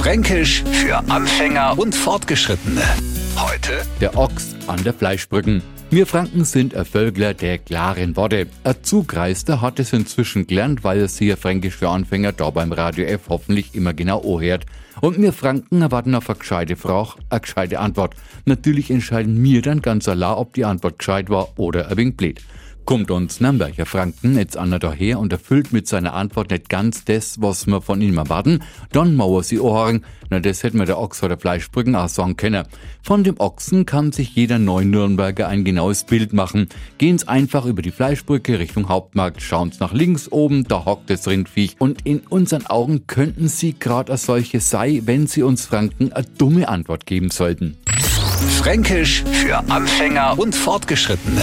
Fränkisch für Anfänger und Fortgeschrittene. Heute Der Ochs an der Fleischbrücken. Wir Franken sind ein Völgler der klaren Worte. Ein Zugreister hat es inzwischen gelernt, weil er sich Fränkisch für Anfänger da beim Radio F hoffentlich immer genau anhört. Und wir Franken erwarten auf eine gescheite Frage, eine gescheite Antwort. Natürlich entscheiden wir dann ganz allein, ob die Antwort gescheit war oder ein wenig blöd. Kommt uns Nürnberger Franken jetzt einer daher und erfüllt mit seiner Antwort nicht ganz das, was wir von ihm erwarten, dann mauer sie Ohren. Na, das hätten wir der Ochs oder Fleischbrücken auch sagen können. Von dem Ochsen kann sich jeder Neu-Nürnberger ein genaues Bild machen. Gehen's einfach über die Fleischbrücke Richtung Hauptmarkt, schauen's nach links oben, da hockt das Rindviech. Und in unseren Augen könnten sie gerade als solche sei, wenn sie uns Franken eine dumme Antwort geben sollten. Fränkisch für Anfänger und Fortgeschrittene.